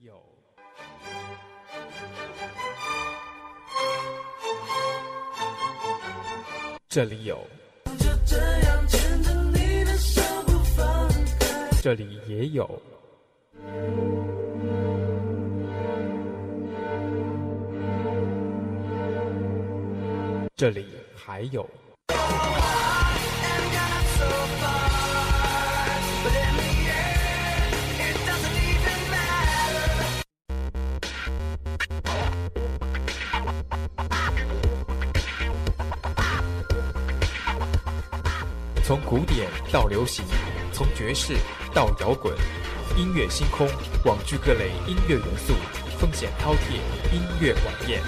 有，这里有，这里也有，这里还有。从古典到流行，从爵士到摇滚，音乐星空网聚各类音乐元素，风险饕餮，音乐晚宴。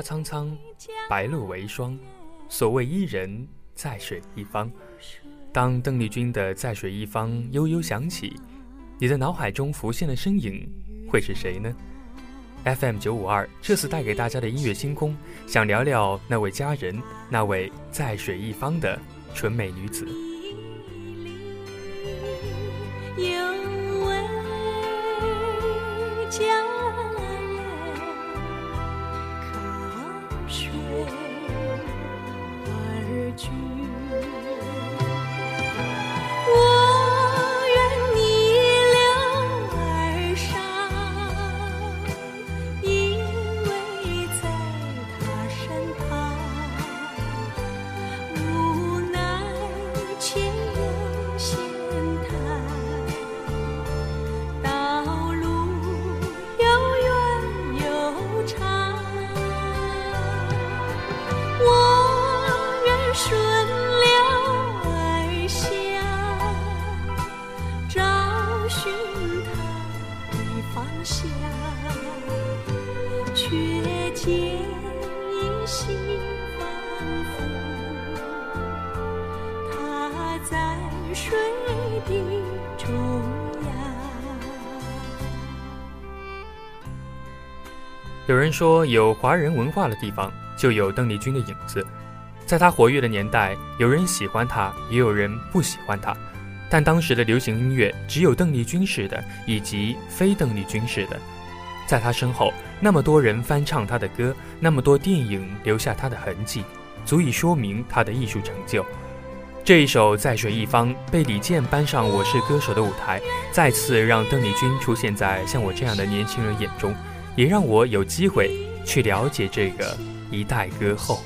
苍苍，白露为霜。所谓伊人，在水一方。当邓丽君的《在水一方》悠悠响起，你的脑海中浮现的身影会是谁呢？FM 九五二这次带给大家的音乐星空，想聊聊那位佳人，那位在水一方的纯美女子。有位佳水的中央。有人说，有华人文化的地方就有邓丽君的影子。在她活跃的年代，有人喜欢她，也有人不喜欢她。但当时的流行音乐只有邓丽君式的，以及非邓丽君式的。在她身后，那么多人翻唱她的歌，那么多电影留下她的痕迹，足以说明她的艺术成就。这一首《在水一方》被李健搬上《我是歌手》的舞台，再次让邓丽君出现在像我这样的年轻人眼中，也让我有机会去了解这个一代歌后。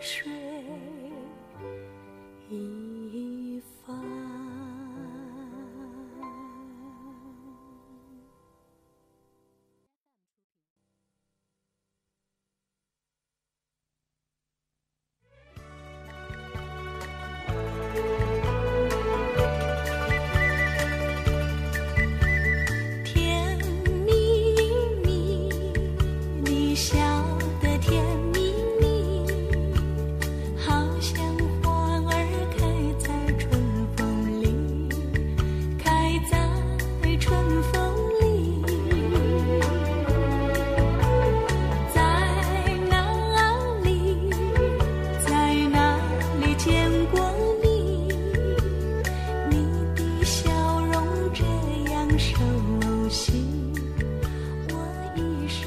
水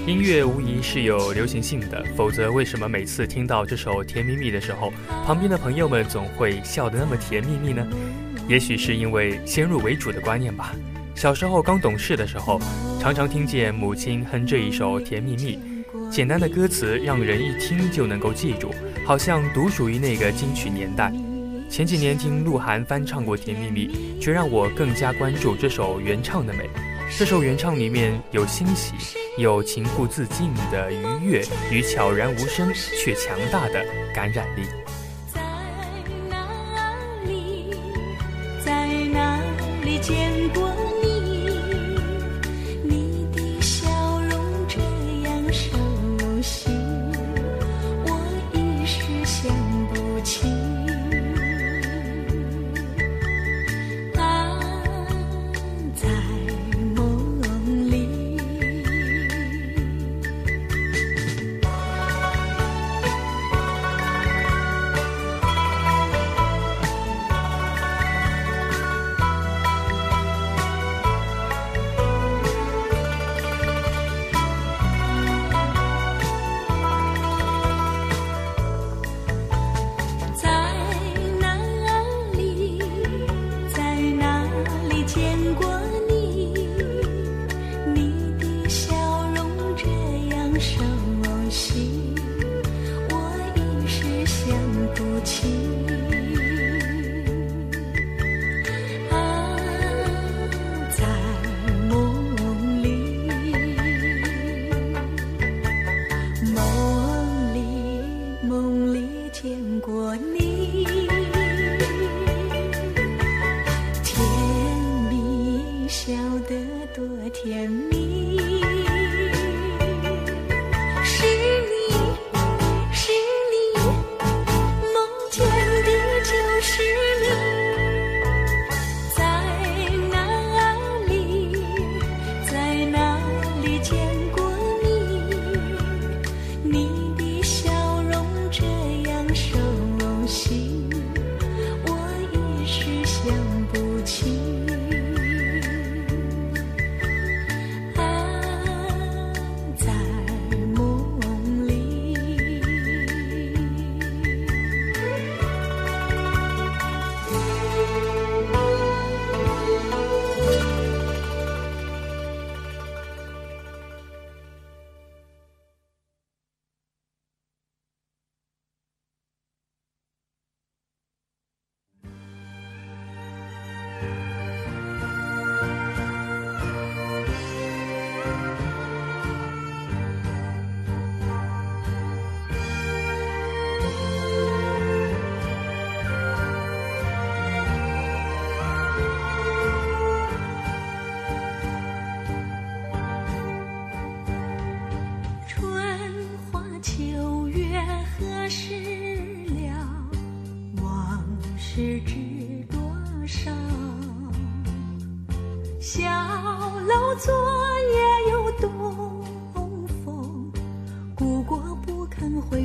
音乐无疑是有流行性的，否则为什么每次听到这首《甜蜜蜜》的时候，旁边的朋友们总会笑得那么甜蜜蜜呢？也许是因为先入为主的观念吧。小时候刚懂事的时候，常常听见母亲哼这一首《甜蜜蜜》，简单的歌词让人一听就能够记住，好像独属于那个金曲年代。前几年听鹿晗翻唱过《甜蜜蜜》，却让我更加关注这首原唱的美。这首原唱里面有欣喜，有情不自禁的愉悦与悄然无声却强大的感染力。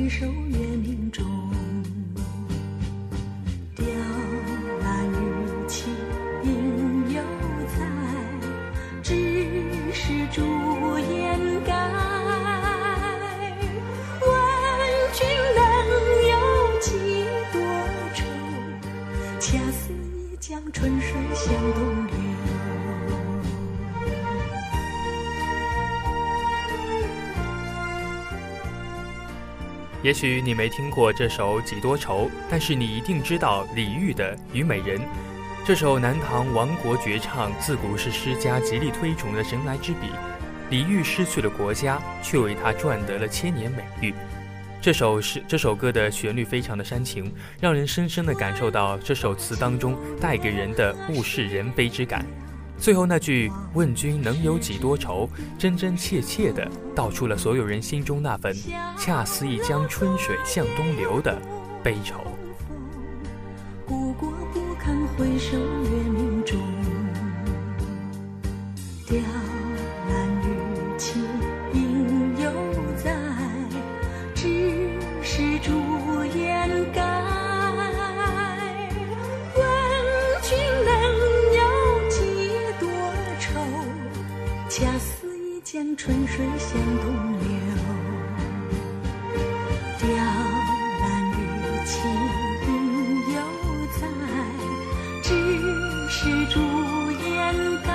也也许你没听过这首《几多愁》，但是你一定知道李煜的《虞美人》。这首南唐亡国绝唱，自古是诗家极力推崇的神来之笔。李煜失去了国家，却为他赚得了千年美誉。这首诗，这首歌的旋律非常的煽情，让人深深的感受到这首词当中带给人的物是人非之感。最后那句“问君能有几多愁”，真真切切的道出了所有人心中那份“恰似一江春水向东流”的悲愁。不堪回首月明中，春水向东流雕栏玉砌应犹在只是朱颜改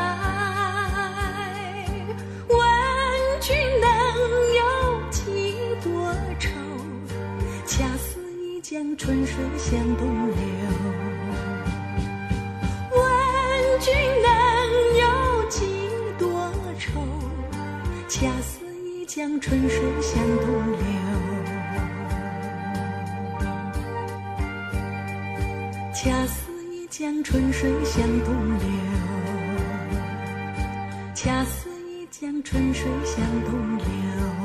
问君能有几多愁？恰似一江春水向东流问君能恰似一江春水向东流。恰似一江春水向东流。恰似一江春水向东流。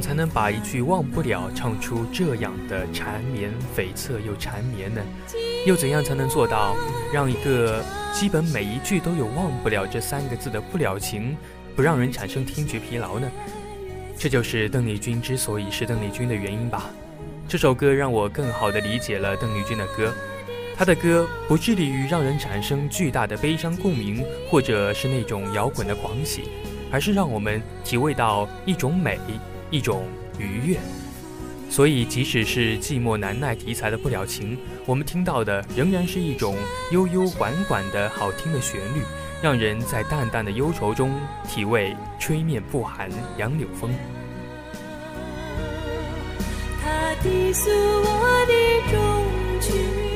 样才能把一句忘不了唱出这样的缠绵悱恻又缠绵呢？又怎样才能做到让一个基本每一句都有忘不了这三个字的不了情，不让人产生听觉疲劳呢？这就是邓丽君之所以是邓丽君的原因吧。这首歌让我更好地理解了邓丽君的歌，她的歌不致力于让人产生巨大的悲伤共鸣，或者是那种摇滚的狂喜，而是让我们体味到一种美。一种愉悦，所以即使是寂寞难耐题材的不了情，我们听到的仍然是一种悠悠缓缓的好听的旋律，让人在淡淡的忧愁中体味吹面不寒杨柳风。他低诉我的衷情。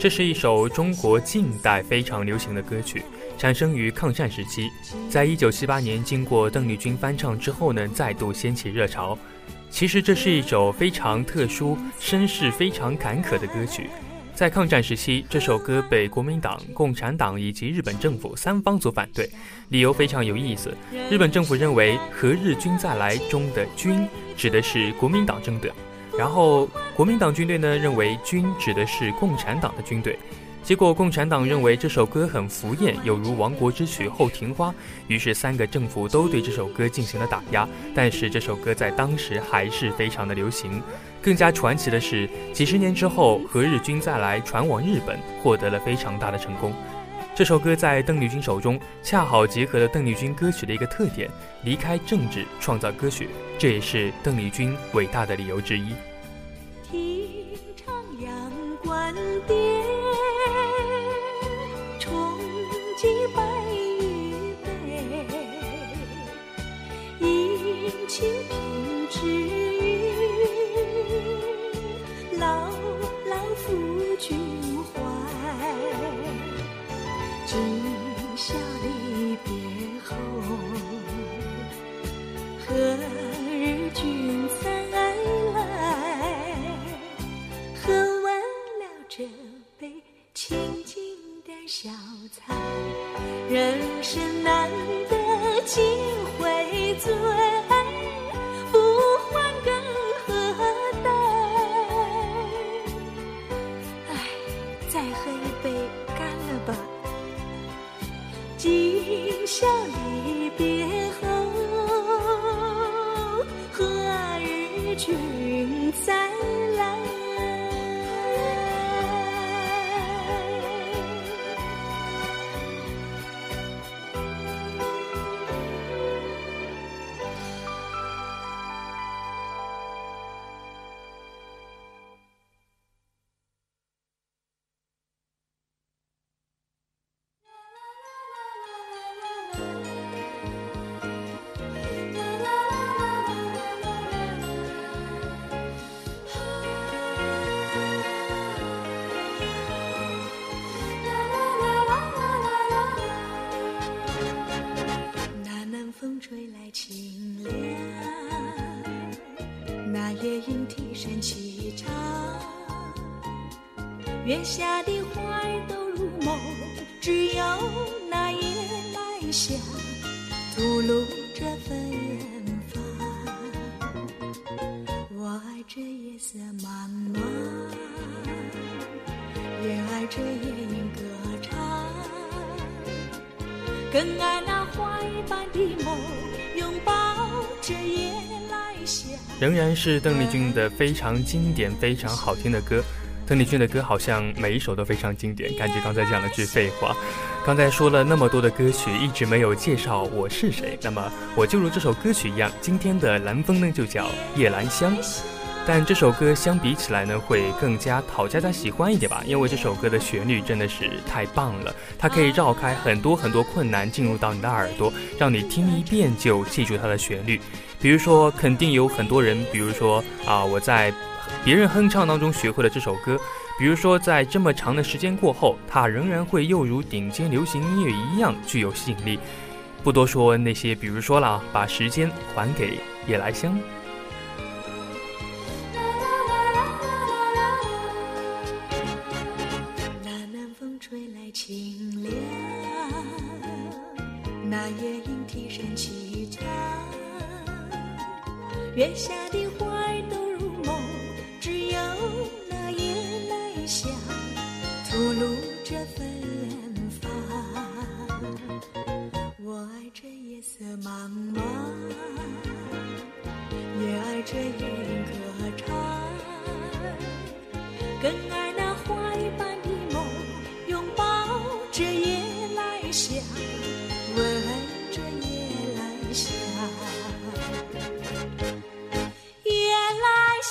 这是一首中国近代非常流行的歌曲，产生于抗战时期，在一九七八年经过邓丽君翻唱之后呢，再度掀起热潮。其实这是一首非常特殊、身世非常坎坷的歌曲。在抗战时期，这首歌被国民党、共产党以及日本政府三方所反对，理由非常有意思。日本政府认为“何日君再来”中的“君”指的是国民党征的。然后，国民党军队呢认为“军”指的是共产党的军队，结果共产党认为这首歌很浮艳，有如亡国之曲《后庭花》，于是三个政府都对这首歌进行了打压。但是这首歌在当时还是非常的流行。更加传奇的是，几十年之后，《何日君再来》传往日本，获得了非常大的成功。这首歌在邓丽君手中，恰好结合了邓丽君歌曲的一个特点：离开政治，创造歌曲。这也是邓丽君伟大的理由之一。平唱阳关调。月下的花儿都入梦，只有那夜来香吐露着芬芳。我爱这夜色茫茫，也爱这夜莺歌唱，更爱那花一般的梦，拥抱着夜来香。仍然是邓丽君的非常经典、非常好听的歌。邓丽君的歌好像每一首都非常经典，感觉刚才讲了句废话。刚才说了那么多的歌曲，一直没有介绍我是谁。那么我就如这首歌曲一样，今天的蓝风呢就叫夜兰香。但这首歌相比起来呢，会更加讨佳佳喜欢一点吧，因为这首歌的旋律真的是太棒了，它可以绕开很多很多困难进入到你的耳朵，让你听一遍就记住它的旋律。比如说，肯定有很多人，比如说啊，我在别人哼唱当中学会了这首歌，比如说在这么长的时间过后，它仍然会又如顶尖流行音乐一样具有吸引力。不多说那些，比如说了，把时间还给夜来香。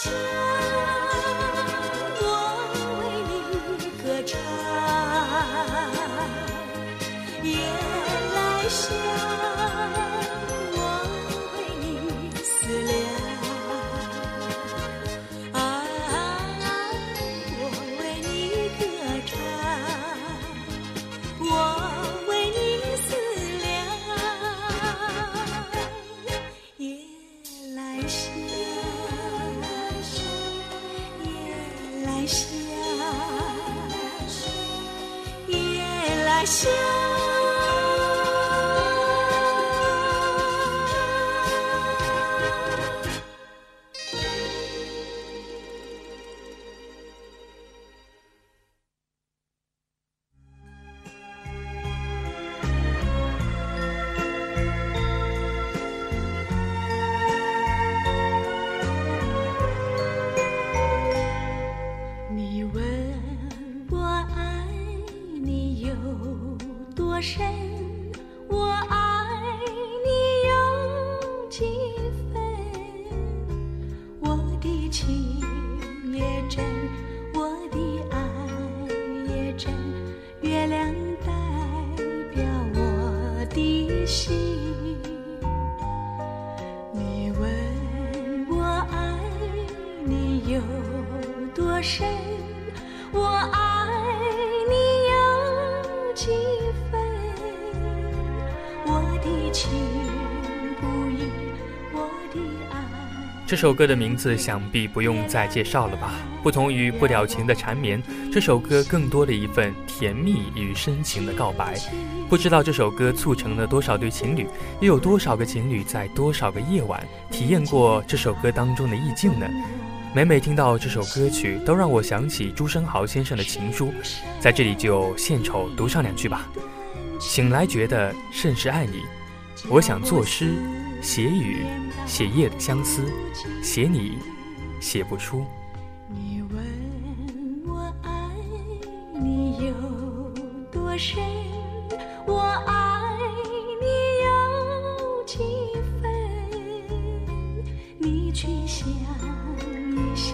这这首歌的名字想必不用再介绍了吧？不同于不了情的缠绵，这首歌更多了一份甜蜜与深情的告白。不知道这首歌促成了多少对情侣，又有多少个情侣在多少个夜晚体验过这首歌当中的意境呢？每每听到这首歌曲，都让我想起朱生豪先生的情书，在这里就献丑读上两句吧。醒来觉得甚是爱你，我想作诗。写雨，写夜的相思，写你，写不出。你问我爱你有多深，我爱你有几分？你去想一想，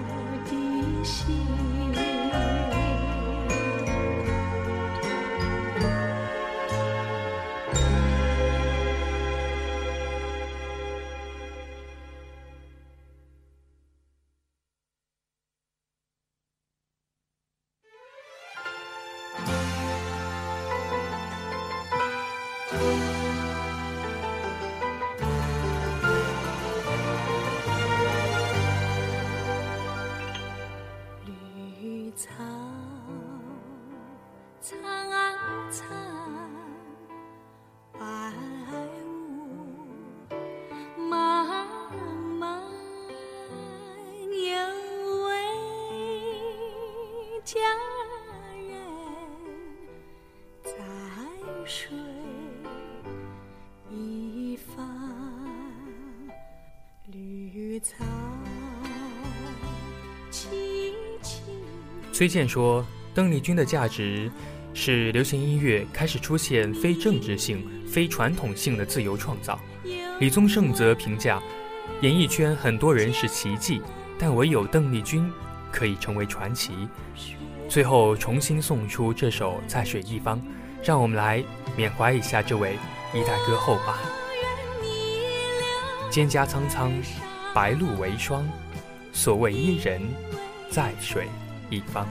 崔健说，邓丽君的价值是流行音乐开始出现非政治性、非传统性的自由创造。李宗盛则评价，演艺圈很多人是奇迹，但唯有邓丽君可以成为传奇。最后重新送出这首《在水一方》，让我们来缅怀一下这位一代歌后吧。蒹葭苍苍，白露为霜，所谓伊人，在水一方。